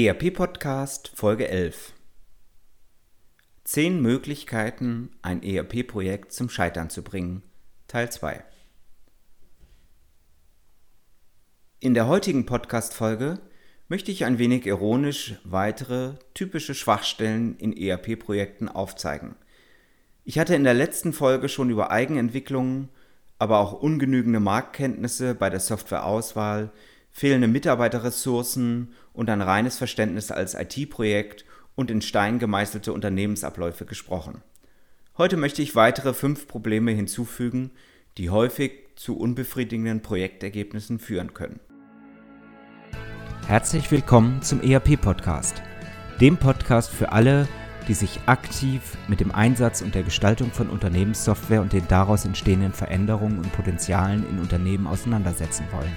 ERP Podcast Folge 11 Zehn Möglichkeiten, ein ERP-Projekt zum Scheitern zu bringen. Teil 2 In der heutigen Podcast-Folge möchte ich ein wenig ironisch weitere typische Schwachstellen in ERP-Projekten aufzeigen. Ich hatte in der letzten Folge schon über Eigenentwicklungen, aber auch ungenügende Marktkenntnisse bei der Softwareauswahl, fehlende Mitarbeiterressourcen und ein reines Verständnis als IT-Projekt und in Stein gemeißelte Unternehmensabläufe gesprochen. Heute möchte ich weitere fünf Probleme hinzufügen, die häufig zu unbefriedigenden Projektergebnissen führen können. Herzlich willkommen zum ERP-Podcast, dem Podcast für alle, die sich aktiv mit dem Einsatz und der Gestaltung von Unternehmenssoftware und den daraus entstehenden Veränderungen und Potenzialen in Unternehmen auseinandersetzen wollen.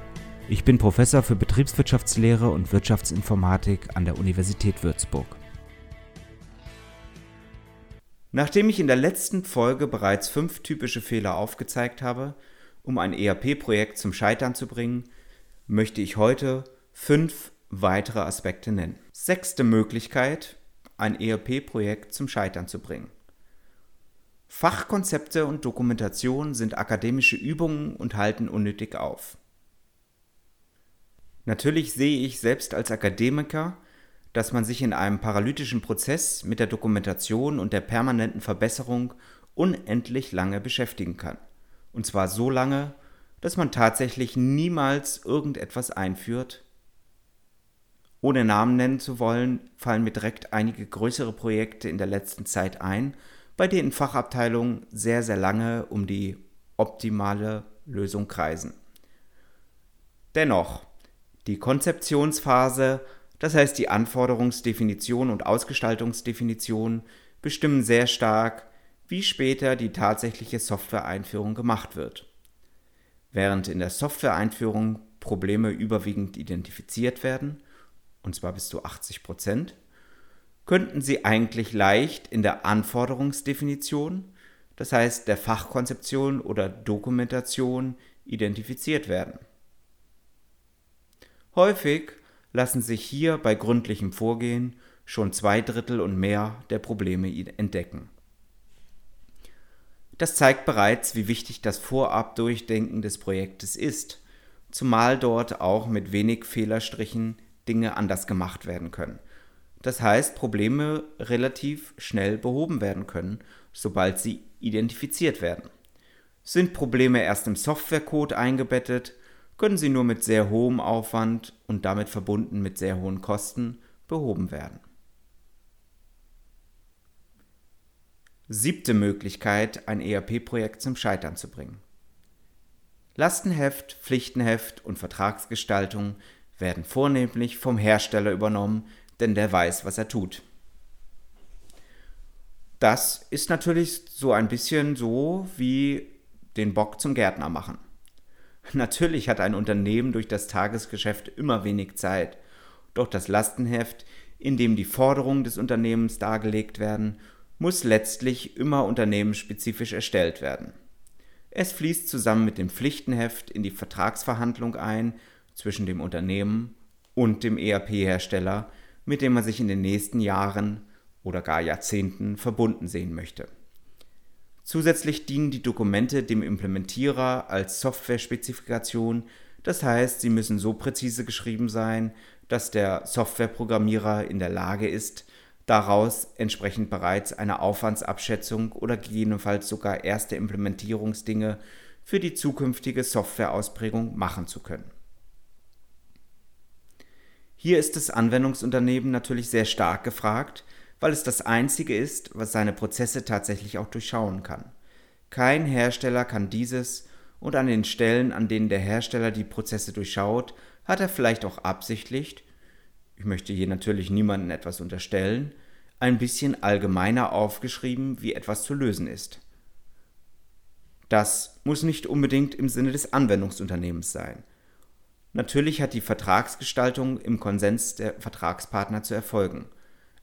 Ich bin Professor für Betriebswirtschaftslehre und Wirtschaftsinformatik an der Universität Würzburg. Nachdem ich in der letzten Folge bereits fünf typische Fehler aufgezeigt habe, um ein ERP-Projekt zum Scheitern zu bringen, möchte ich heute fünf weitere Aspekte nennen. Sechste Möglichkeit, ein ERP-Projekt zum Scheitern zu bringen. Fachkonzepte und Dokumentation sind akademische Übungen und halten unnötig auf. Natürlich sehe ich selbst als Akademiker, dass man sich in einem paralytischen Prozess mit der Dokumentation und der permanenten Verbesserung unendlich lange beschäftigen kann. Und zwar so lange, dass man tatsächlich niemals irgendetwas einführt. Ohne Namen nennen zu wollen, fallen mir direkt einige größere Projekte in der letzten Zeit ein, bei denen Fachabteilungen sehr, sehr lange um die optimale Lösung kreisen. Dennoch, die Konzeptionsphase, das heißt die Anforderungsdefinition und Ausgestaltungsdefinition, bestimmen sehr stark, wie später die tatsächliche Software-Einführung gemacht wird. Während in der Software-Einführung Probleme überwiegend identifiziert werden, und zwar bis zu 80 Prozent, könnten sie eigentlich leicht in der Anforderungsdefinition, das heißt der Fachkonzeption oder Dokumentation, identifiziert werden. Häufig lassen sich hier bei gründlichem Vorgehen schon zwei Drittel und mehr der Probleme entdecken. Das zeigt bereits, wie wichtig das Vorab-Durchdenken des Projektes ist, zumal dort auch mit wenig Fehlerstrichen Dinge anders gemacht werden können. Das heißt, Probleme relativ schnell behoben werden können, sobald sie identifiziert werden. Sind Probleme erst im Softwarecode eingebettet, können sie nur mit sehr hohem Aufwand und damit verbunden mit sehr hohen Kosten behoben werden. Siebte Möglichkeit, ein ERP-Projekt zum Scheitern zu bringen. Lastenheft, Pflichtenheft und Vertragsgestaltung werden vornehmlich vom Hersteller übernommen, denn der weiß, was er tut. Das ist natürlich so ein bisschen so wie den Bock zum Gärtner machen. Natürlich hat ein Unternehmen durch das Tagesgeschäft immer wenig Zeit, doch das Lastenheft, in dem die Forderungen des Unternehmens dargelegt werden, muss letztlich immer unternehmensspezifisch erstellt werden. Es fließt zusammen mit dem Pflichtenheft in die Vertragsverhandlung ein zwischen dem Unternehmen und dem ERP-Hersteller, mit dem man sich in den nächsten Jahren oder gar Jahrzehnten verbunden sehen möchte. Zusätzlich dienen die Dokumente dem Implementierer als Software-Spezifikation, das heißt, sie müssen so präzise geschrieben sein, dass der Softwareprogrammierer in der Lage ist, daraus entsprechend bereits eine Aufwandsabschätzung oder gegebenenfalls sogar erste Implementierungsdinge für die zukünftige Softwareausprägung machen zu können. Hier ist das Anwendungsunternehmen natürlich sehr stark gefragt, weil es das Einzige ist, was seine Prozesse tatsächlich auch durchschauen kann. Kein Hersteller kann dieses und an den Stellen, an denen der Hersteller die Prozesse durchschaut, hat er vielleicht auch absichtlich, ich möchte hier natürlich niemandem etwas unterstellen, ein bisschen allgemeiner aufgeschrieben, wie etwas zu lösen ist. Das muss nicht unbedingt im Sinne des Anwendungsunternehmens sein. Natürlich hat die Vertragsgestaltung im Konsens der Vertragspartner zu erfolgen,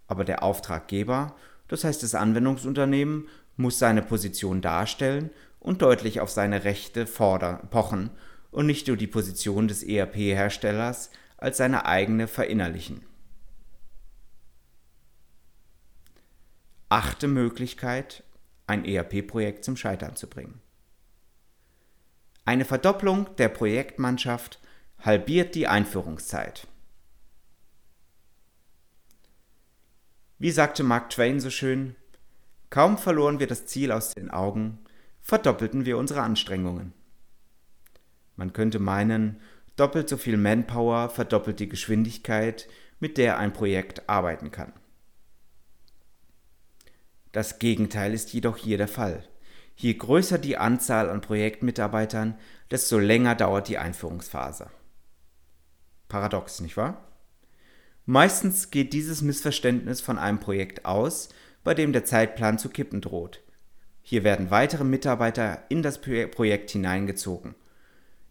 aber der Auftraggeber, das heißt das Anwendungsunternehmen, muss seine Position darstellen und deutlich auf seine Rechte fordern, pochen und nicht nur die Position des ERP-Herstellers als seine eigene verinnerlichen. Achte Möglichkeit, ein ERP-Projekt zum Scheitern zu bringen. Eine Verdopplung der Projektmannschaft halbiert die Einführungszeit. Wie sagte Mark Twain so schön, kaum verloren wir das Ziel aus den Augen, verdoppelten wir unsere Anstrengungen. Man könnte meinen, doppelt so viel Manpower verdoppelt die Geschwindigkeit, mit der ein Projekt arbeiten kann. Das Gegenteil ist jedoch hier der Fall. Je größer die Anzahl an Projektmitarbeitern, desto länger dauert die Einführungsphase. Paradox, nicht wahr? Meistens geht dieses Missverständnis von einem Projekt aus, bei dem der Zeitplan zu kippen droht. Hier werden weitere Mitarbeiter in das Projekt hineingezogen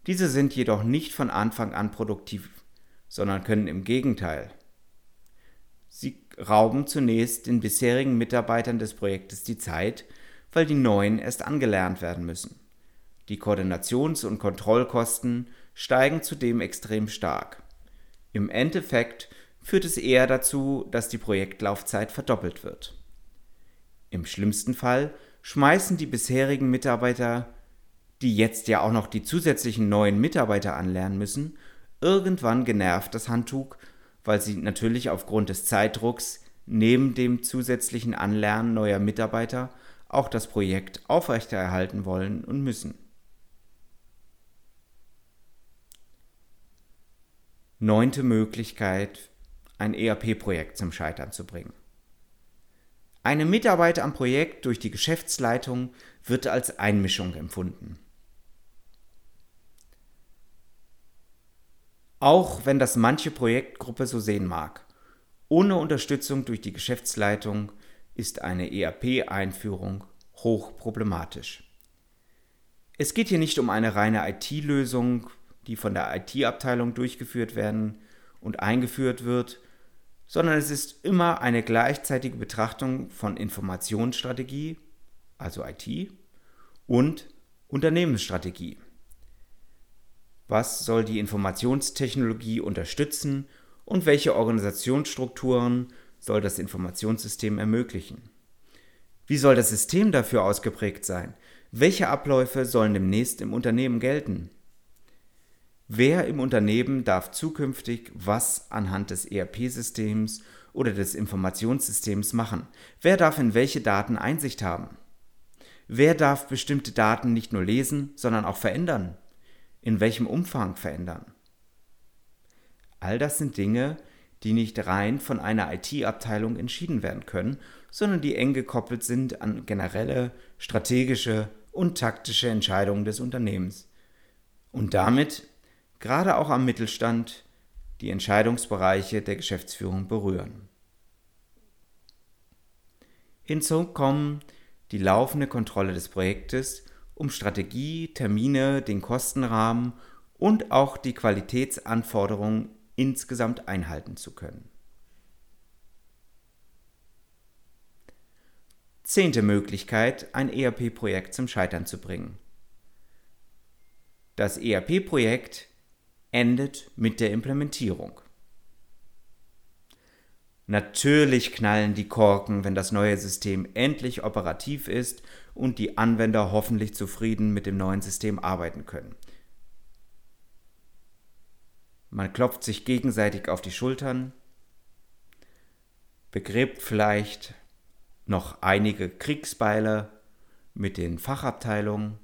diese sind jedoch nicht von Anfang an produktiv, sondern können im Gegenteil. Sie rauben zunächst den bisherigen Mitarbeitern des Projektes die Zeit, weil die neuen erst angelernt werden müssen. Die Koordinations- und Kontrollkosten steigen zudem extrem stark. Im Endeffekt führt es eher dazu, dass die Projektlaufzeit verdoppelt wird. Im schlimmsten Fall schmeißen die bisherigen Mitarbeiter die jetzt ja auch noch die zusätzlichen neuen Mitarbeiter anlernen müssen, irgendwann genervt das Handtuch, weil sie natürlich aufgrund des Zeitdrucks neben dem zusätzlichen Anlernen neuer Mitarbeiter auch das Projekt aufrechterhalten wollen und müssen. Neunte Möglichkeit, ein ERP-Projekt zum Scheitern zu bringen. Eine Mitarbeit am Projekt durch die Geschäftsleitung wird als Einmischung empfunden. Auch wenn das manche Projektgruppe so sehen mag. Ohne Unterstützung durch die Geschäftsleitung ist eine ERP-Einführung hochproblematisch. Es geht hier nicht um eine reine IT-Lösung, die von der IT-Abteilung durchgeführt werden und eingeführt wird, sondern es ist immer eine gleichzeitige Betrachtung von Informationsstrategie, also IT, und Unternehmensstrategie. Was soll die Informationstechnologie unterstützen und welche Organisationsstrukturen soll das Informationssystem ermöglichen? Wie soll das System dafür ausgeprägt sein? Welche Abläufe sollen demnächst im Unternehmen gelten? Wer im Unternehmen darf zukünftig was anhand des ERP-Systems oder des Informationssystems machen? Wer darf in welche Daten Einsicht haben? Wer darf bestimmte Daten nicht nur lesen, sondern auch verändern? in welchem Umfang verändern. All das sind Dinge, die nicht rein von einer IT-Abteilung entschieden werden können, sondern die eng gekoppelt sind an generelle, strategische und taktische Entscheidungen des Unternehmens. Und damit, gerade auch am Mittelstand, die Entscheidungsbereiche der Geschäftsführung berühren. Hinzu kommen die laufende Kontrolle des Projektes um Strategie, Termine, den Kostenrahmen und auch die Qualitätsanforderungen insgesamt einhalten zu können. Zehnte Möglichkeit, ein ERP-Projekt zum Scheitern zu bringen. Das ERP-Projekt endet mit der Implementierung. Natürlich knallen die Korken, wenn das neue System endlich operativ ist und die Anwender hoffentlich zufrieden mit dem neuen System arbeiten können. Man klopft sich gegenseitig auf die Schultern, begräbt vielleicht noch einige Kriegsbeile mit den Fachabteilungen,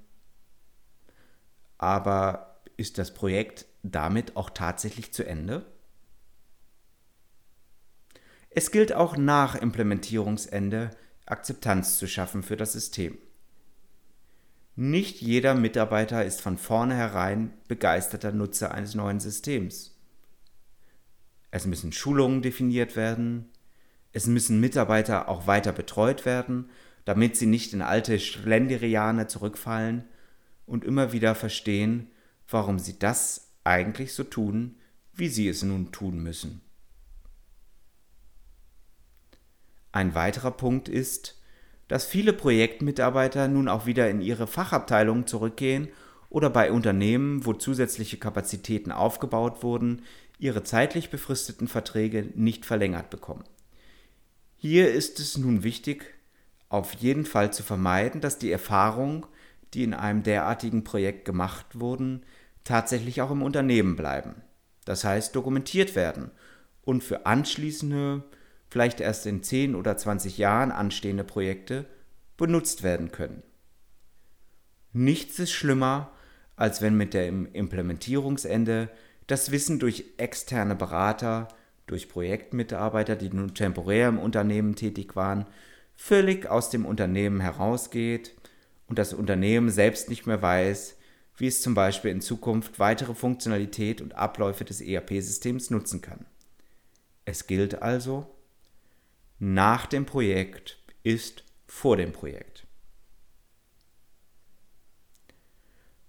aber ist das Projekt damit auch tatsächlich zu Ende? Es gilt auch nach Implementierungsende Akzeptanz zu schaffen für das System. Nicht jeder Mitarbeiter ist von vornherein begeisterter Nutzer eines neuen Systems. Es müssen Schulungen definiert werden. Es müssen Mitarbeiter auch weiter betreut werden, damit sie nicht in alte Schlenderiane zurückfallen und immer wieder verstehen, warum sie das eigentlich so tun, wie sie es nun tun müssen. Ein weiterer Punkt ist, dass viele Projektmitarbeiter nun auch wieder in ihre Fachabteilungen zurückgehen oder bei Unternehmen, wo zusätzliche Kapazitäten aufgebaut wurden, ihre zeitlich befristeten Verträge nicht verlängert bekommen. Hier ist es nun wichtig, auf jeden Fall zu vermeiden, dass die Erfahrungen, die in einem derartigen Projekt gemacht wurden, tatsächlich auch im Unternehmen bleiben. Das heißt, dokumentiert werden und für anschließende, vielleicht erst in 10 oder 20 Jahren anstehende Projekte benutzt werden können. Nichts ist schlimmer, als wenn mit dem Implementierungsende das Wissen durch externe Berater, durch Projektmitarbeiter, die nun temporär im Unternehmen tätig waren, völlig aus dem Unternehmen herausgeht und das Unternehmen selbst nicht mehr weiß, wie es zum Beispiel in Zukunft weitere Funktionalität und Abläufe des ERP-Systems nutzen kann. Es gilt also, nach dem Projekt ist vor dem Projekt.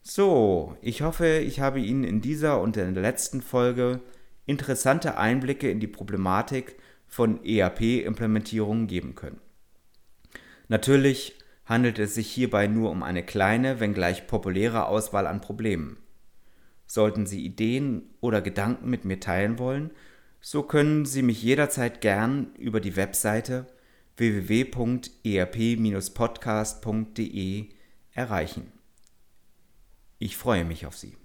So, ich hoffe, ich habe Ihnen in dieser und in der letzten Folge interessante Einblicke in die Problematik von ERP-Implementierungen geben können. Natürlich handelt es sich hierbei nur um eine kleine, wenngleich populäre Auswahl an Problemen. Sollten Sie Ideen oder Gedanken mit mir teilen wollen, so können Sie mich jederzeit gern über die Webseite www.erp-podcast.de erreichen. Ich freue mich auf Sie.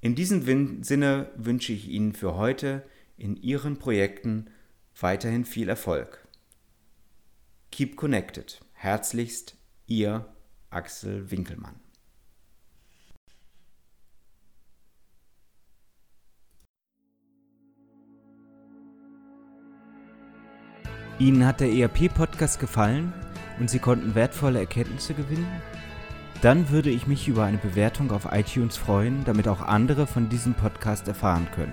In diesem Sinne wünsche ich Ihnen für heute in Ihren Projekten weiterhin viel Erfolg. Keep connected. Herzlichst, Ihr Axel Winkelmann. Ihnen hat der ERP-Podcast gefallen und Sie konnten wertvolle Erkenntnisse gewinnen? Dann würde ich mich über eine Bewertung auf iTunes freuen, damit auch andere von diesem Podcast erfahren können.